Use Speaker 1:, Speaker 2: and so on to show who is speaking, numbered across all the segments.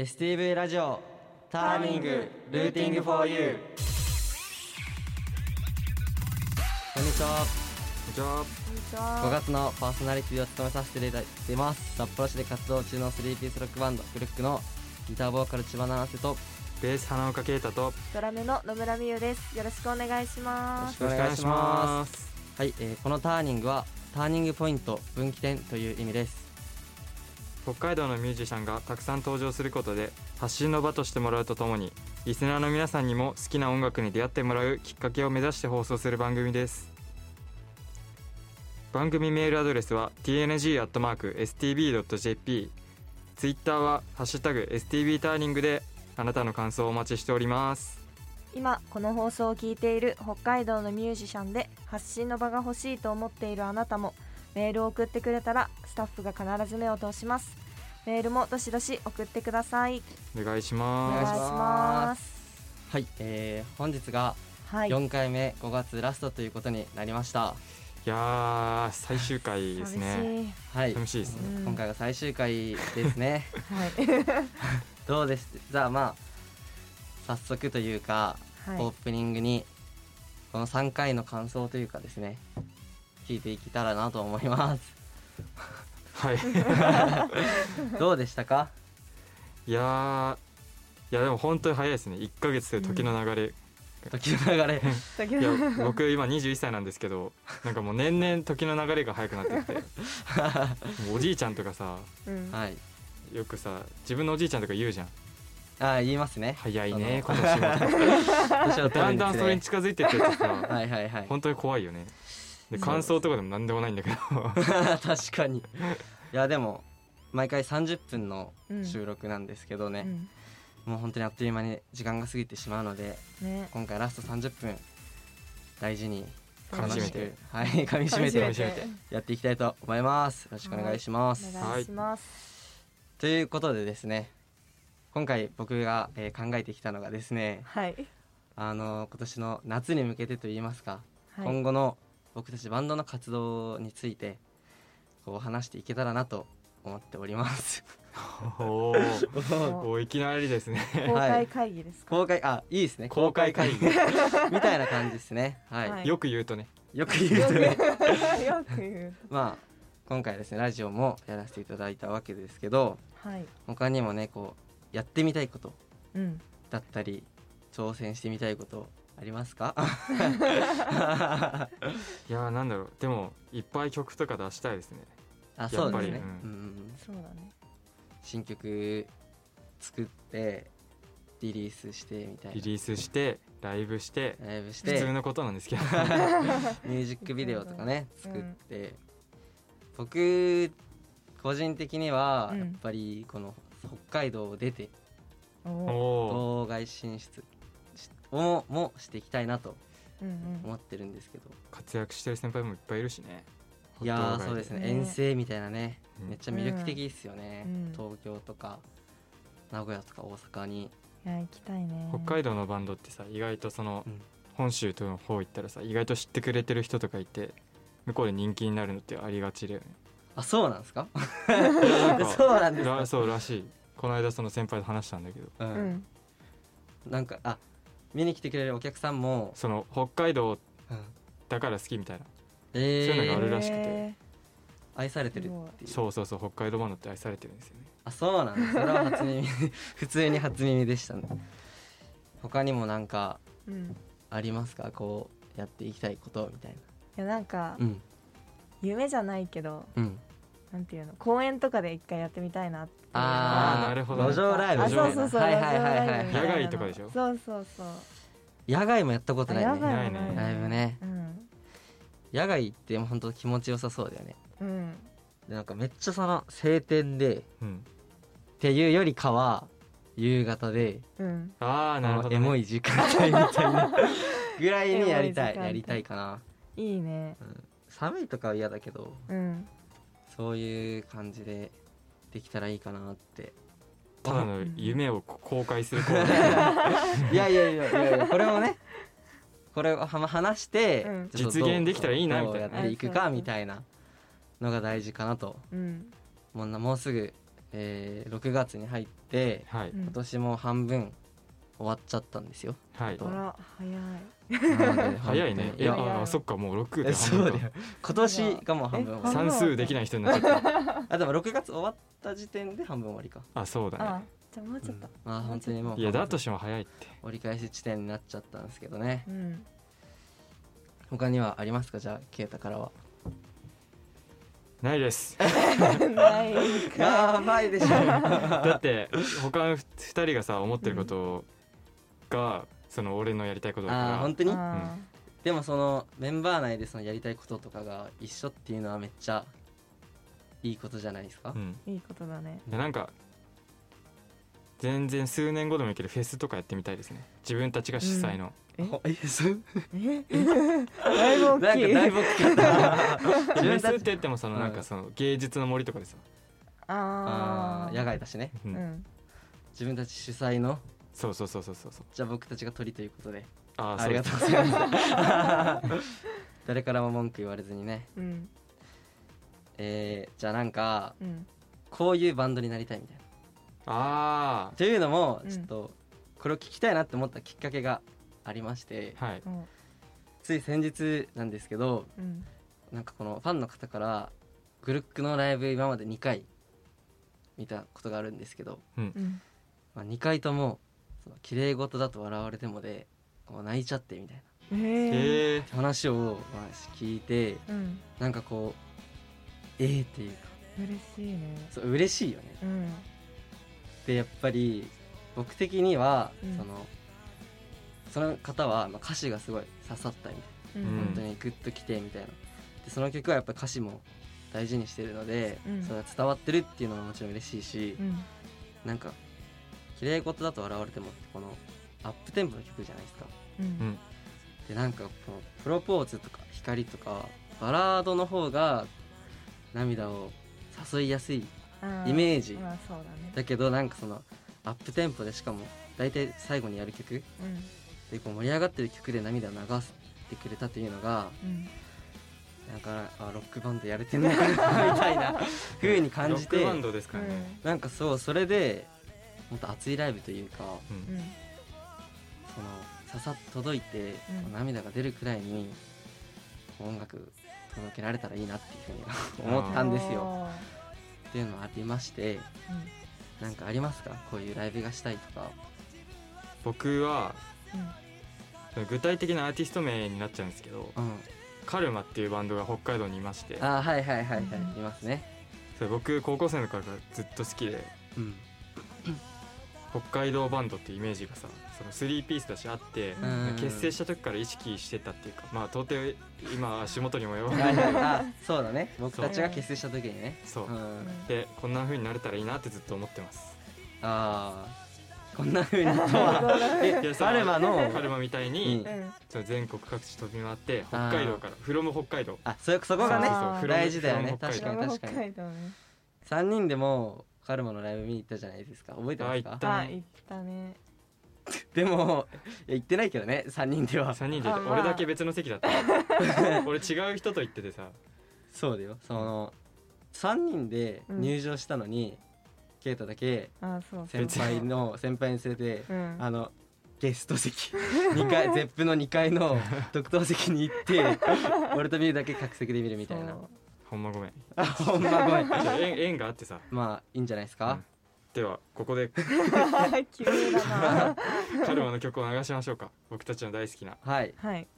Speaker 1: STV ラジオターニングルーティング for you こんにちは
Speaker 2: こんにち
Speaker 1: 5
Speaker 2: は。
Speaker 1: 月のパーソナリティを務めさせていただいています札幌市で活動中の3ピースロックバンドグルックのギターボーカル千葉七瀬とよ
Speaker 3: ベース花岡啓太とよ
Speaker 2: ドラムの野村美優です。よろしくお願いし
Speaker 1: ろ
Speaker 2: ます。
Speaker 1: しくお願いしますはい、えーこのターニングはターニングポイント分岐点という意味です
Speaker 3: 北海道のミュージシャンがたくさん登場することで発信の場としてもらうとともにリスナーの皆さんにも好きな音楽に出会ってもらうきっかけを目指して放送する番組です。番組メールアドレスは tng.stb.jp ツイッターは「ハッシュタグ #stb ターニング」であなたの感想をお待ちしております。
Speaker 2: 今この放送を聞いている北海道のミュージシャンで発信の場が欲しいと思っているあなたもメールを送ってくれたらスタッフが必ず目を通します。メールもどしどし送ってください。
Speaker 3: お願いし
Speaker 2: お
Speaker 3: ます
Speaker 2: 願いします。
Speaker 1: はい、えー本日が
Speaker 2: はい。
Speaker 1: 4回目5月ラストということになりました
Speaker 3: いやー最終回ですね。
Speaker 1: はい
Speaker 3: 寂しいですね
Speaker 2: うん
Speaker 1: 今回が最終回ですね
Speaker 2: はい。
Speaker 1: どうです？じゃあまあ早速というか、
Speaker 2: はい
Speaker 1: オー。プニングにこの3回の感想というかですね聞いていけたらなと思います。
Speaker 3: はい。
Speaker 1: どうでしたか？
Speaker 3: いやーいやでも本当に早いですね。1ヶ月で時の流れ、
Speaker 1: 時の流れ。
Speaker 2: 時
Speaker 3: いや僕今21歳なんですけどなんかもう年々時の流れが速くなってきて。おじいちゃんとかさ
Speaker 2: うん。
Speaker 1: はい。
Speaker 3: よくさ自分のおじいちゃんとか言うじゃん。
Speaker 1: あー言いますね。
Speaker 3: 早いね
Speaker 1: そ
Speaker 3: 今年も
Speaker 1: 年を取
Speaker 3: だんだんそれに近づいてってってさ
Speaker 1: はいはいはい。
Speaker 3: 本当に怖いよねで感想とかでも何でもないんだけど
Speaker 1: 確かにいやでも毎回30分の
Speaker 2: うん
Speaker 1: 収録なんですけどね、
Speaker 2: うん。
Speaker 1: もう本当にあっという間に時間が過ぎてしまうので
Speaker 2: ね。
Speaker 1: 今回ラスト30分大事に
Speaker 3: 噛み締めて
Speaker 1: 楽しくはい噛み締めて
Speaker 3: 噛み締めて
Speaker 1: やっていきたいと思いますよろしくお願いします、
Speaker 2: お願いします。
Speaker 1: ということでですね今回僕が、えー考えてきたのがですね
Speaker 2: はい。
Speaker 1: あの今年の夏に向けてといいますか、
Speaker 2: はい。
Speaker 1: 今後の僕たちバンドの活動についてこう話していけたらなと思っております。
Speaker 3: おー。おーいきなりですね。
Speaker 2: 公開会議ですか？
Speaker 1: 公開あいいですね。
Speaker 3: 公開会議。
Speaker 1: みたいな感じですね。はい、
Speaker 2: はい。
Speaker 3: よく言うとね。
Speaker 1: よく言うとね。
Speaker 2: よく 言う。
Speaker 1: まあ今回ですねラジオもやらせていただいたわけですけど
Speaker 2: はい。
Speaker 1: 他にもねこうやってみたいこと
Speaker 2: うん。
Speaker 1: だったり挑戦してみたいことありますか？
Speaker 3: いやーなんだろう。でもいっぱい曲とか出したいですね。
Speaker 1: あそうですね、
Speaker 3: やっぱりうん
Speaker 1: うんうん。
Speaker 2: そうだね。
Speaker 1: 新曲作ってリリースしてみたいな。
Speaker 3: リリースしてライブして
Speaker 1: ライブして。
Speaker 3: 普通のことなんですけど。
Speaker 1: ミュージックビデオとかね
Speaker 2: うん。
Speaker 1: 作って、僕個人的には
Speaker 2: うん。
Speaker 1: やっぱりこの北海道を出て
Speaker 2: おお。
Speaker 3: おお
Speaker 1: 道外進出しをもしていきたいなと
Speaker 2: うんうん。
Speaker 1: 思ってるんですけど。
Speaker 3: 活躍してる先輩もいっぱいいるしね。
Speaker 1: いやそうですね。
Speaker 2: ね。
Speaker 1: 遠征みたいなね、
Speaker 3: うん。
Speaker 1: めっちゃ魅力的ですよね、
Speaker 2: うん。
Speaker 1: 東京とか名古屋とか大阪に、
Speaker 2: いや行きたいね。
Speaker 3: 北海道のバンドってさ意外とその
Speaker 1: うん。
Speaker 3: 本州との方行ったらさ意外と知ってくれてる人とかいて向こうで人気になるのってありがちだよね。
Speaker 1: あそうなんですか？そうなんですか？ら
Speaker 3: そうらしい。この間その先輩と話したんだけど。
Speaker 1: う
Speaker 2: うんん。
Speaker 1: なんかあ見に来てくれるお客さんも、
Speaker 3: その北海道
Speaker 1: うん。
Speaker 3: だから好きみたいな。
Speaker 1: え
Speaker 3: そういうのがあ
Speaker 1: ー、
Speaker 3: るらしくて。
Speaker 2: へ
Speaker 1: 愛されてるっていう。
Speaker 3: そうそうそう北海道バンドって愛されてるんですよね。
Speaker 1: あそうなんですそれは初耳。普通に初耳でしたね。他にもなんか
Speaker 2: ーうん。
Speaker 1: ありますか？こうやっていきたいことみたい
Speaker 2: いやなんか
Speaker 1: なうん。
Speaker 2: 夢じゃないけど
Speaker 1: うん
Speaker 2: なんていうの公園とかで一回やってみたいなって
Speaker 3: あーなるほどね。
Speaker 1: 路上ライブ。
Speaker 2: そうそうそう
Speaker 1: はいはいはいはい
Speaker 3: 野外とかでしょ？
Speaker 2: そうそうそう。
Speaker 1: 野外もやったことないね。
Speaker 2: あ野外も
Speaker 3: ない。ね
Speaker 1: ライブね。
Speaker 2: うん。
Speaker 1: 野外って本当気持ちよさそうだよね。
Speaker 2: うん。
Speaker 1: でなんかめっちゃその晴天でっ
Speaker 3: うん。
Speaker 1: ていうよりかは夕方で
Speaker 2: うん。
Speaker 3: ああなるほど、ね、
Speaker 1: エモい時間帯みたいな。ぐらいにやりたいやりたいかな、
Speaker 2: いいね。
Speaker 1: うん、寒いとかは嫌だけど
Speaker 2: うん
Speaker 1: そういう感じでできたらいいかなって。
Speaker 3: ただの夢を公開するコーナー
Speaker 1: いやいやいやいやいやこれもねこれをは話して、
Speaker 2: うん。
Speaker 3: 実現できたらいいなみたいな。
Speaker 1: やっていくかみたいなのが大事かなと。
Speaker 2: うん。
Speaker 1: もうなもうすぐえー6月に入って
Speaker 3: はい。
Speaker 2: うん。
Speaker 1: 今年も半分終わっちゃったんですよ。
Speaker 3: はい。
Speaker 2: ら早い。
Speaker 1: なので
Speaker 3: 早いね。いやあそっかもう6で
Speaker 1: えそう
Speaker 3: 半分
Speaker 1: だよ。今年がもう半分
Speaker 3: 算数できない人になっちゃった。
Speaker 1: たあでも6月終わった時点で半分終わりか。
Speaker 3: あそうだ
Speaker 2: あ
Speaker 3: ね
Speaker 2: じゃあもうちょっと。
Speaker 1: あー本当にもう
Speaker 3: いやだとしても早いって。
Speaker 1: 折り返し地点になっちゃったんですけどね。
Speaker 2: うん。
Speaker 1: 他にはありますか？じゃあ啓太からは。
Speaker 3: ないです。
Speaker 2: ないか。
Speaker 1: やばいでしょ。
Speaker 3: だって他の2人がさ思ってることがその俺のやりたいことだから。
Speaker 1: あー本当に？
Speaker 2: あ
Speaker 1: でもそのメンバー内でそのやりたいこととかが一緒っていうのはめっちゃいいことじゃないですか？
Speaker 3: うん。
Speaker 2: ーいいことだね。
Speaker 3: でなんか全然数年後でもいいけどフェスとかやってみたいですね。自分たちが主催の、
Speaker 2: え
Speaker 1: ほえそう
Speaker 2: え？だいぶ
Speaker 1: なんか
Speaker 2: 大きい
Speaker 1: だいぶ大きかった。
Speaker 3: フ
Speaker 1: 自分たち。
Speaker 3: ェスって言ってもそのなん
Speaker 1: うん
Speaker 3: かその芸術の森とかでさ、
Speaker 2: あー。
Speaker 1: あー野外だしね。
Speaker 3: うん。
Speaker 2: うん。
Speaker 1: 自分たち主催の
Speaker 3: そうそうそうそうそうそう。
Speaker 1: じゃあ僕たちが鳥ということで。
Speaker 3: あー
Speaker 1: ありがとうございます。誰からも文句言われずにね。
Speaker 2: うん。
Speaker 1: えー、じゃあなんか
Speaker 2: うん。
Speaker 1: こういうバンドになりたいみたいな。
Speaker 3: あ
Speaker 1: というのも
Speaker 2: うん。
Speaker 1: ちょっとこれを聞きたいなって思ったきっかけがありまして。
Speaker 3: あはい。
Speaker 2: うん。
Speaker 1: つい先日なんですけど
Speaker 2: うん。
Speaker 1: なんかこのファンの方からグルックのライブ今まで2回見たことがあるんですけど、
Speaker 2: うん。
Speaker 1: まあ、2回ともその綺麗事だと笑われてもでこう泣いちゃってみたいな。
Speaker 2: えー。
Speaker 3: へえ
Speaker 1: 話をまあ聞いて
Speaker 2: うん。
Speaker 1: なんかこうえーっていうか。
Speaker 2: 嬉しいね。
Speaker 1: そう嬉しいよね。
Speaker 2: うん。
Speaker 1: でやっぱり僕的には、
Speaker 2: うん。
Speaker 1: そのその方はまあ歌詞がすごい刺さったみたいな。
Speaker 2: うん。
Speaker 3: うん
Speaker 1: 本当にグッときてみたいな。でその曲はやっぱ歌詞も大事にしてるので、
Speaker 2: うん。
Speaker 1: それが伝わってるっていうのももちろん嬉しいし、
Speaker 2: うん。
Speaker 1: なんか綺麗事だと笑われてもこのアップテンポの曲じゃないですか。
Speaker 2: う
Speaker 3: うん。ん
Speaker 1: でなんかこのプロポーズとか光とかバラードの方が涙を誘いやすい
Speaker 2: あ
Speaker 1: イメージ。
Speaker 2: まあだね。
Speaker 1: だけどなんかそのアップテンポでしかも大体最後にやる曲
Speaker 2: うん。
Speaker 1: でこう盛り上がってる曲で涙を流してくれたというのが
Speaker 2: うん。
Speaker 1: なんかあロックバンドやれてんのかなみたいな風に感じて。
Speaker 3: ロックバンドですからね、
Speaker 1: なんかそうそれでもっと熱いライブというか
Speaker 3: うん。
Speaker 2: うん
Speaker 1: その刺さっ届いて、涙が出るくらいに音楽届けられたらいいなっていうふうに 思ったんですよ。っていうのがありまして
Speaker 2: うん。
Speaker 1: なんかありますか？こういうライブがしたいとか。
Speaker 3: 僕は
Speaker 2: うん。
Speaker 3: 具体的なアーティスト名になっちゃうんですけど
Speaker 1: うん、
Speaker 3: カルマっていうバンドが北海道にいまして。
Speaker 1: あーはいはいはいはい、
Speaker 2: うん
Speaker 1: いますね。
Speaker 3: それ僕高校生の頃からずっと好きで。
Speaker 1: うん
Speaker 3: 北海道バンドっていうイメージがさその3ピースだしあって、
Speaker 2: うん。
Speaker 3: 結成した時から意識してたっていうかまあ到底今足元にも及ば
Speaker 1: はい。
Speaker 3: ない
Speaker 1: はい。あそうだね。僕たちが結成した時にね。
Speaker 3: そう。
Speaker 1: う、ん、
Speaker 3: でこんな風になれたらいいなってずっと思ってます。
Speaker 1: ああこんな風にとは。え
Speaker 3: いやその
Speaker 1: カルマの？
Speaker 3: カルマみたいに、
Speaker 1: うん。
Speaker 3: 全国各地飛び回って北海道からフロム北海道。
Speaker 1: あそそこがね
Speaker 2: そうそうそう
Speaker 1: 大事だよね。確かに
Speaker 2: 北
Speaker 1: 確かに。
Speaker 2: 海道ね。
Speaker 1: 3人でもカルマのライブ見に行ったじゃないですか。覚えてますか？
Speaker 3: あ行った
Speaker 2: あ行ったね。
Speaker 1: でもいや行ってないけどね3人では。
Speaker 3: 3人で
Speaker 2: まあ。
Speaker 3: 俺だけ別の席だった。俺違う人と行っててさ。
Speaker 1: そうだよ。その3人で入場したのに、ケイタだけ先輩の先輩に連れて
Speaker 2: うん。
Speaker 1: あのゲスト席。2階 ゼップの2階の特等席に行って俺とミュウだけ客席で見るみたいな
Speaker 3: ほんまごめん。
Speaker 1: あほんまごめん。
Speaker 3: じゃあ縁縁があってさ。
Speaker 1: まあいいんじゃないですか、
Speaker 3: ではここで。
Speaker 2: 急だな。
Speaker 3: カルマの曲を流しましょうか。僕たちの大好きな。
Speaker 1: はい。
Speaker 2: はい。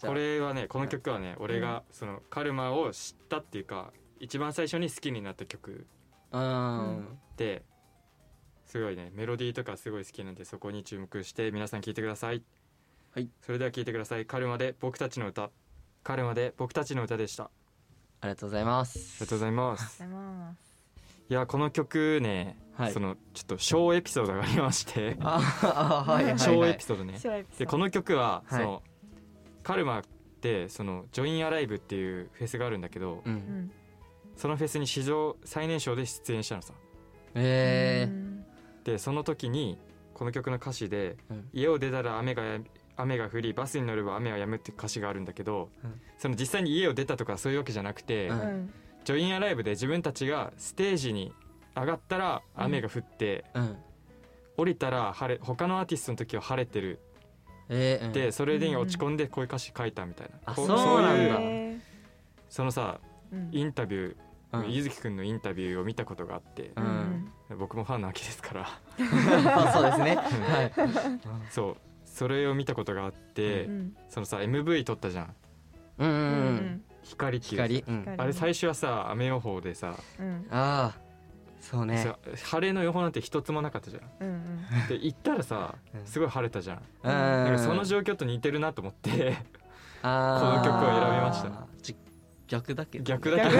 Speaker 3: これはねこの曲はね俺がそのカルマを知ったっていうか一番最初に好きになった曲
Speaker 1: うーん。
Speaker 3: ですごいねメロディーとかすごい好きなんでそこに注目して皆さん聴いてください。
Speaker 1: はい。
Speaker 3: それでは聴いてください。カルマで僕たちの歌。カルマで僕たちの歌でしたあ
Speaker 1: ありがとうございま
Speaker 3: り
Speaker 1: す
Speaker 3: がとうございます。
Speaker 2: ありがとうございます。
Speaker 3: いやこの曲ね、
Speaker 1: はい。
Speaker 3: そのちょっと小エピソードがありまして。小エピソードね。でこの曲は、
Speaker 1: はい。
Speaker 3: そのカルマってそのジョインアライブっていうフェスがあるんだけど、
Speaker 1: う
Speaker 2: うん。ん
Speaker 3: そのフェスに史上最年少で出演したのさ。
Speaker 1: えー。
Speaker 2: うん。
Speaker 3: でその時にこの曲の歌詞で
Speaker 1: うん「
Speaker 3: 家を出たら雨がや雨が降りバスに乗れば雨は止む」っていう歌詞があるんだけど、
Speaker 1: うん。
Speaker 3: その実際に家を出たとかそういうわけじゃなくて、
Speaker 1: うん。
Speaker 2: うん。
Speaker 3: ジョインアライブで自分たちがステージに上がったら雨が降って、
Speaker 1: うん。
Speaker 3: 降りたら晴れ他のアーティストの時は晴れてる。
Speaker 1: えーうん。
Speaker 3: でそれで落ち込んでこういう歌詞書いたみたいな、
Speaker 1: そうなんだ。
Speaker 3: そのさ
Speaker 2: ーうん。
Speaker 3: インタビュー、
Speaker 1: うん。
Speaker 3: ゆずきくんのインタビューを見たことがあって
Speaker 1: う、ん。
Speaker 3: 僕もファンなわけですから。
Speaker 1: あそうですね。はい。
Speaker 3: そうそれを見たことがあって、
Speaker 2: うん
Speaker 3: そのさ MV 撮ったじゃん。
Speaker 1: うんうん
Speaker 3: 光っていう
Speaker 1: 光。うん。
Speaker 2: 光
Speaker 3: あれ最初はさ雨予報でさ、
Speaker 2: うん。
Speaker 1: ああそうね。
Speaker 3: さ晴れの予報なんて一つもなかったじゃん。
Speaker 2: うんうん。
Speaker 3: で行ったらさ
Speaker 1: うん。
Speaker 3: すごい晴れたじゃん。
Speaker 1: うん。
Speaker 3: なんかその状況と似てるなと思ってこの曲を選びました。
Speaker 1: ち逆だけど
Speaker 3: 逆だけど。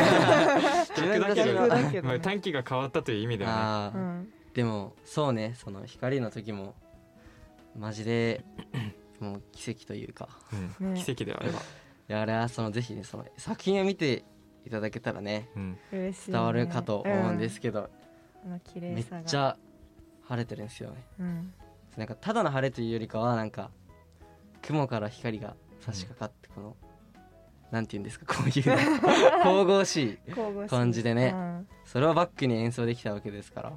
Speaker 3: 逆だけ
Speaker 2: 逆
Speaker 3: ど
Speaker 2: だけど。ね
Speaker 3: まあ短期が変わったという意味では
Speaker 1: あー。
Speaker 2: うん。
Speaker 1: でもそうね。その光の時もマジで もう奇跡というか。
Speaker 3: ね、うん。
Speaker 2: ね。
Speaker 3: 奇跡ではあれば、
Speaker 1: いやあれはそのぜひねその作品を見ていただけたらね
Speaker 3: うん、
Speaker 1: 伝わるかと思うんですけど、
Speaker 2: うん。
Speaker 1: めっちゃ晴れてるんですよね。
Speaker 2: うん。
Speaker 1: なんかただの晴れというよりかはなんか雲から光が差し掛かってこの、なんて言うんですかこういう の神々しい。感じでね
Speaker 2: うん。
Speaker 1: それをバックに演奏できたわけですから。い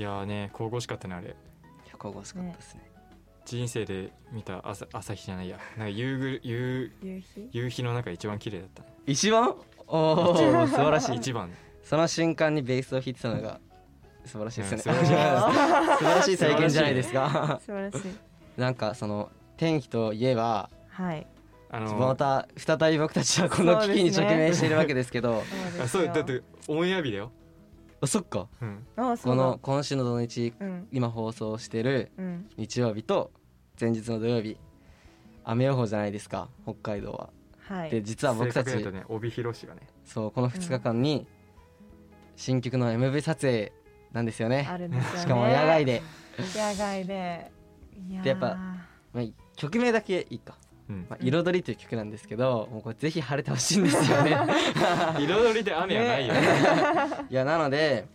Speaker 3: いやーね神々しかったねあれ。
Speaker 1: や神々しかったですね
Speaker 3: 人生で見た朝朝日じゃないや。なんか夕ぐ夕
Speaker 2: 夕日？
Speaker 3: 夕日の中で一番綺麗だったね。
Speaker 1: 一番？おお素晴らしい
Speaker 3: 一番。
Speaker 1: その瞬間にベースを弾いてたのが素晴らしいですね、
Speaker 3: うん素晴らしい。
Speaker 1: 素晴らしい体験じゃないですか。
Speaker 2: 素晴らしい。
Speaker 1: なんかその天気といえば
Speaker 2: はい。
Speaker 3: あの
Speaker 1: また再び僕たちはこの危機に直面しているわけですけど。
Speaker 3: あそうだってオンエア日だよ、
Speaker 1: あそっか。
Speaker 3: うん、
Speaker 1: こ
Speaker 2: あそうだ。
Speaker 1: の今週の土日
Speaker 2: うん。
Speaker 1: 今放送してる
Speaker 2: うん。
Speaker 1: 日曜日と前日の土曜日雨予報じゃないですか北海道は。
Speaker 2: はい。
Speaker 1: で実は僕たち
Speaker 3: ね帯広市がね。
Speaker 1: そうこの2日間に新曲の MV 撮影なんですよね。
Speaker 2: あるんですよね。
Speaker 1: しかも野外で。
Speaker 2: 野外で。
Speaker 1: でやっぱまあ、曲名だけいいか
Speaker 3: うん。
Speaker 1: まあ、彩りという曲なんですけど、もうこれぜひ晴れてほしいんですよね。
Speaker 3: 彩りで雨はないよ、ね、
Speaker 1: いやなので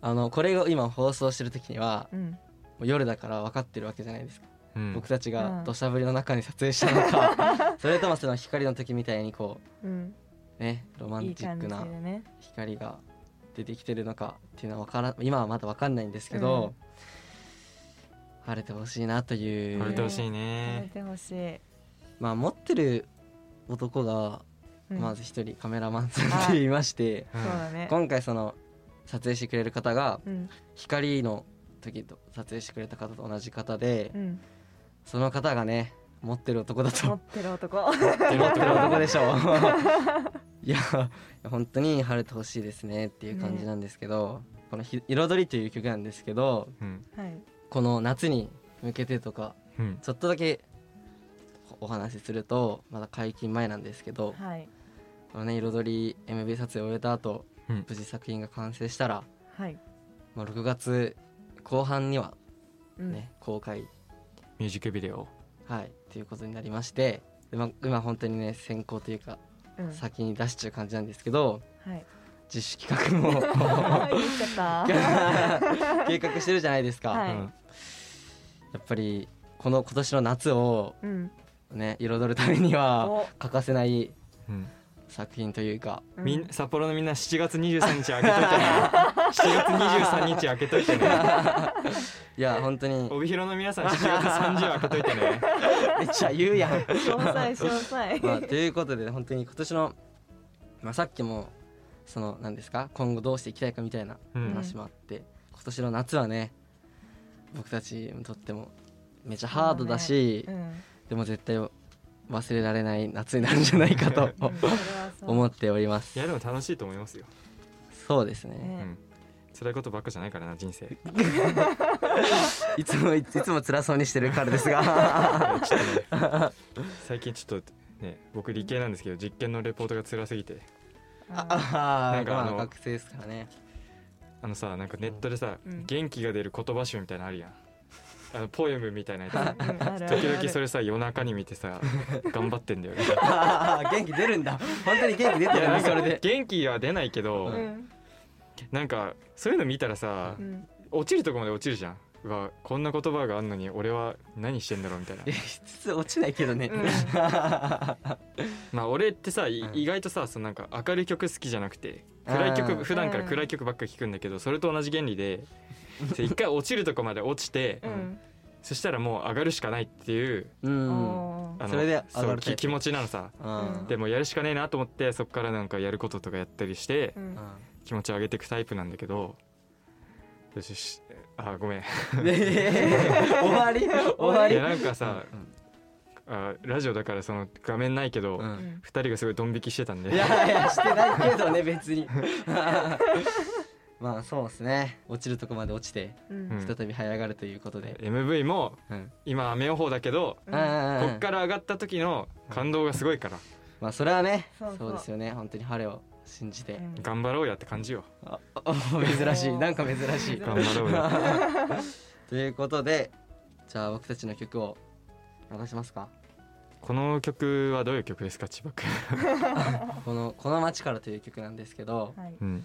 Speaker 1: あのこれを今放送してる時には
Speaker 2: うん。
Speaker 1: もう夜だから分かってるわけじゃないですか、
Speaker 3: うん。
Speaker 1: 僕たち
Speaker 2: うん。
Speaker 1: が土砂降りの中に撮影したのか、それともその光の時みたいにこ
Speaker 2: う
Speaker 1: ねロマンチックな光が出てきてるのかっていうのは分から今はまだ分かんないんですけど、晴れてほしいなという。
Speaker 3: 晴れてほしい
Speaker 2: やめ
Speaker 3: ね
Speaker 2: てほしい
Speaker 1: まあ持ってる男が
Speaker 2: うん。
Speaker 1: まず一人カメラマンさんっていまして、今回その撮影してくれる方が
Speaker 2: うん。
Speaker 1: 光の時と撮影してくれた方と同じ方で、
Speaker 2: うん。
Speaker 1: その方がね持ってる男だと。
Speaker 2: 持ってる男。
Speaker 1: 持ってる男でしょう。いや本当に晴れてほしいですねっていう感じなんですけど、このひ「彩り」という曲なんですけど
Speaker 3: うん。
Speaker 2: はい。
Speaker 1: この夏に向けてとか
Speaker 3: うん。
Speaker 1: ちょっとだけお話しするとまだ解禁前なんですけど
Speaker 2: はい。
Speaker 1: このね彩り MV 撮影を終えた後、
Speaker 3: うん。
Speaker 1: 無事作品が完成したら、
Speaker 2: はい。
Speaker 1: まあ、6月後半には
Speaker 2: うん。
Speaker 1: ね、公開。
Speaker 3: ミュージックビデオ。
Speaker 1: はい。ということになりましてで、まあ、今本当にね先行というか
Speaker 2: うん。
Speaker 1: 先に出しちゃう感じなんですけど
Speaker 2: はい。
Speaker 1: 自主企画も。計画してるじゃないですか、
Speaker 2: はい。
Speaker 1: うん。やっぱりこの今年の夏を
Speaker 2: うん
Speaker 1: ね彩るためには
Speaker 2: お。
Speaker 1: 欠かせない
Speaker 3: うん。
Speaker 1: 作品というか。
Speaker 2: うん。
Speaker 3: みん札幌のみんな7月23日開けといてね。7月23日開けといてね。
Speaker 1: いや本当に。
Speaker 3: 帯広の皆さん7月30開けといてね。
Speaker 1: めっちゃ言うやん。
Speaker 2: 詳細詳細。
Speaker 1: まあ、ということで本当に今年の、まあ、さっきもその何ですか今後どうしていきたいかみたいな
Speaker 3: うん。
Speaker 1: 話もあって、今年の夏はね僕たちにとってもめっちゃハードだし、
Speaker 2: うん
Speaker 1: でも絶対忘れられない夏になるんじゃないかと 思っております。
Speaker 3: いやでも楽しいと思いますよ、
Speaker 1: そうですね。
Speaker 2: ね
Speaker 3: うん、辛いことばっかじゃないからな人生。
Speaker 1: いつもいついつも辛そうにしてるからですが。
Speaker 3: ね 最近ちょっとね僕理系なんですけど実験のレポートが辛すぎて。
Speaker 1: あ
Speaker 2: あ
Speaker 1: あ
Speaker 3: なんかあの
Speaker 1: まあ学生ですからね。
Speaker 3: あのさなんかネットでさ、
Speaker 2: うん。
Speaker 3: 元気が出る言葉集みたいなのあるやんあのポエムみたいなやつ。時々それさ夜中に見てさ 頑張ってんだよね。
Speaker 1: 元気出るんだ。本当に元気出てるそれで。
Speaker 3: 元気は出ないけど、
Speaker 2: うん。
Speaker 3: なんかそういうの見たらさ
Speaker 2: う、ん。
Speaker 3: 落ちるとこまで落ちるじゃん。うわこんな言葉があんのに俺は何してんだろうみたいな。
Speaker 1: え普通落ちないけどね、
Speaker 2: うん。
Speaker 3: まあ俺ってさ、い
Speaker 1: うん。
Speaker 3: 意外とさそのなんか明るい曲好きじゃなくて暗い曲普段から暗い曲ばっかり聴くんだけどそれと同じ原理でで 一回落ちるとこまで落ちて
Speaker 2: うん。
Speaker 3: そしたらもう上がるしかないっていう
Speaker 1: うん。それで上がる
Speaker 3: 気持ちなのさ
Speaker 1: うん。
Speaker 3: でもやるしかねえなと思ってそこからなんかやることとかやったりして
Speaker 2: うん。
Speaker 3: 気持ちを上げていくタイプなんだけどよしよしあごめん。
Speaker 1: 終わり終わり。
Speaker 3: いやなんかさあラジオだからその画面ないけど、
Speaker 1: う
Speaker 2: うんん。
Speaker 3: 二人がすごいドン引きしてたんで。
Speaker 1: いやいやしてないけどね別に まあそうですね。落ちるとこまで落ちて再び這い上がるということで、
Speaker 3: MV も
Speaker 1: うん。
Speaker 3: 今雨予報だけど
Speaker 2: うん。
Speaker 1: あ
Speaker 3: こっから上がった時の感動がすごいから。
Speaker 1: まあそれはね
Speaker 2: そうそう。
Speaker 1: ですよね。本当に晴れを信じて、
Speaker 2: うん。
Speaker 3: 頑張ろうやって感じよ。
Speaker 1: ああ珍しい。なんか珍しい。
Speaker 3: 頑張ろうよ。
Speaker 1: ということでじゃあ僕たちの曲を流しますか。
Speaker 3: この曲はどういう曲ですか千葉君、
Speaker 1: この「この街から」という曲なんですけど
Speaker 2: はい。
Speaker 3: うん、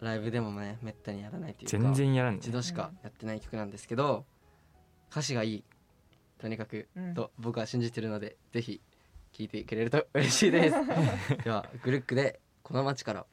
Speaker 1: ライブでもねめったにやらないというか
Speaker 3: 全然やらん
Speaker 1: 一度しかやってない曲なんですけど歌詞がいいとにかく
Speaker 2: うん。
Speaker 1: と僕は信じてるのでぜひ聴いてくれると嬉しいです。ではグルックで「この街から」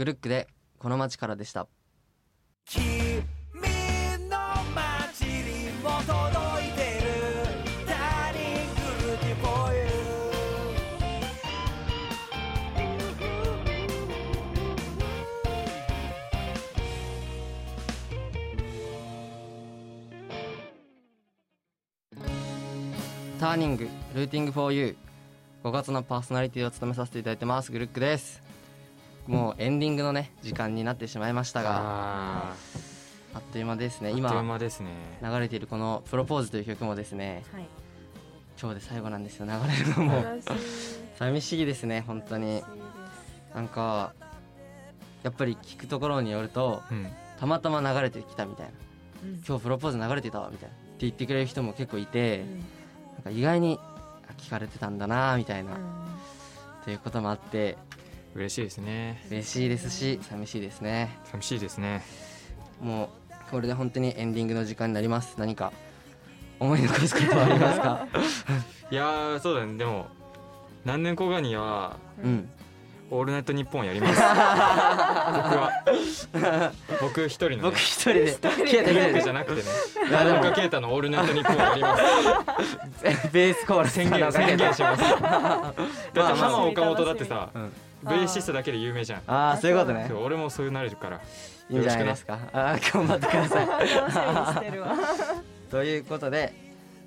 Speaker 1: グルックでこの街からでした。
Speaker 4: 君の街にも届いてる。ターニングルーティン for you
Speaker 1: ターニングルーティング for you 5月のパーソナリティを務めさせていただいてます。グルックですもうエンディングのね時間になってしまいましたが
Speaker 3: あ
Speaker 1: あっという間ですね。
Speaker 3: ーあっという
Speaker 1: 今
Speaker 3: 間ですね。
Speaker 1: 流れているこの「プロポーズ」という曲もですね
Speaker 2: はい。
Speaker 1: 今日で最後なんですよ。流れるのも寂しいですね本当に。なんかやっぱり聞くところによると
Speaker 3: うん。
Speaker 1: たまたま流れてきたみたいな。
Speaker 2: うん。
Speaker 1: 今日プロポーズ流れてたわみたいな。って言ってくれる人も結構いて
Speaker 2: うん。
Speaker 1: なんか意外にあ聞かれてたんだなみたいな、
Speaker 2: うん。
Speaker 1: ということもあって
Speaker 3: 嬉しいですね。
Speaker 1: 嬉しいですし寂しいですね。
Speaker 3: 寂しいですね。
Speaker 1: もうこれで本当にエンディングの時間になります。何か思い残すことはありますか？
Speaker 3: いやーそうだね。でも何年後かには
Speaker 1: うん「
Speaker 3: オールナイトニッポン」やります。僕は。僕一人の、ね、
Speaker 1: 僕一人で。消えてく
Speaker 3: グループじゃなくてね。
Speaker 1: いやでも
Speaker 3: 中啓太の「オールナイトニッポン」やります。
Speaker 1: ベースコーラス
Speaker 3: 宣言宣言します。だって
Speaker 1: まあ
Speaker 3: 浜岡本だってさ
Speaker 1: うん
Speaker 3: ベーシストだけで有名じゃん。
Speaker 1: ああそういうことね。
Speaker 3: 俺もそうなれるから。
Speaker 1: いいんじゃないですか？ああ頑張ってください。
Speaker 2: 楽しみにしてるわ。
Speaker 1: ということで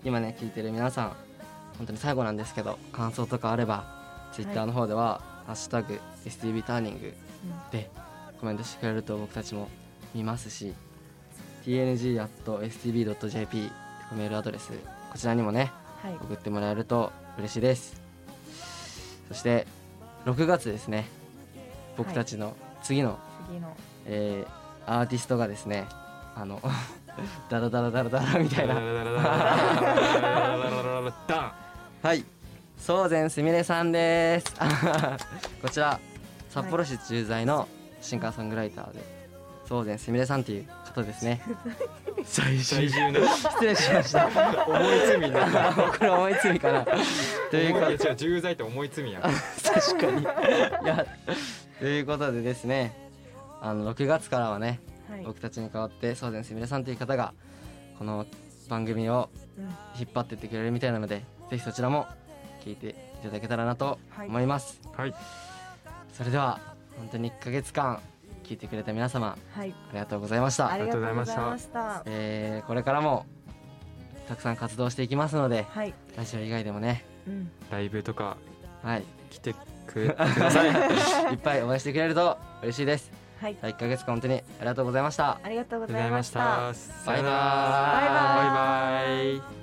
Speaker 1: 今ね聞いてる皆さん本当に最後なんですけど感想とかあればツイッターの方では「ハッシュタグ #STB ターニング」でコメントしてくれると僕たちも見ますし tng.stb.jp メールアドレスこちらにもね
Speaker 2: はい。
Speaker 1: 送ってもらえると嬉しいです。そして6月ですね。僕たちの次の、
Speaker 2: 次の。
Speaker 1: えーアーティストがですねあの ダラダラダラダラみたいな。
Speaker 3: ダ
Speaker 1: はい、宗善すみれさんです。こちら札幌市駐在のシンガーソングライターで宗善すみれさんという方ですね。最
Speaker 3: ン最重な
Speaker 1: 失礼しました。
Speaker 3: 重い罪になった
Speaker 1: これ思いつみかな。ということ
Speaker 3: いや違う重罪って重い罪やん
Speaker 1: 確かに。いやということでですね、あの6月からはね、
Speaker 2: はい
Speaker 1: 僕たちに代わって宗善すみれさんという方がこの番組を
Speaker 2: うん
Speaker 1: 引っ張ってってくれるみたいなので、ぜひそちらも聞いていただけたらなと思います。
Speaker 3: はい
Speaker 1: それでは本当に1ヶ月間聞いてくれた皆様
Speaker 2: はい。
Speaker 1: ありがとうございました。
Speaker 2: ありがとうございました。
Speaker 1: えーこれからもたくさん活動していきますので
Speaker 2: はい。
Speaker 1: ラジオ以外でもね。
Speaker 2: うん。
Speaker 3: ライブとか
Speaker 1: はい。
Speaker 3: 来てくれください。
Speaker 1: いっぱい応援してくれると嬉しいです。
Speaker 2: はい。
Speaker 1: 1ヶ月間本当にありがとうございました。
Speaker 2: ありがとうご
Speaker 3: ざいま
Speaker 2: し
Speaker 3: した。
Speaker 1: バイバーイ。
Speaker 2: バイバーイ。
Speaker 3: バイバーイ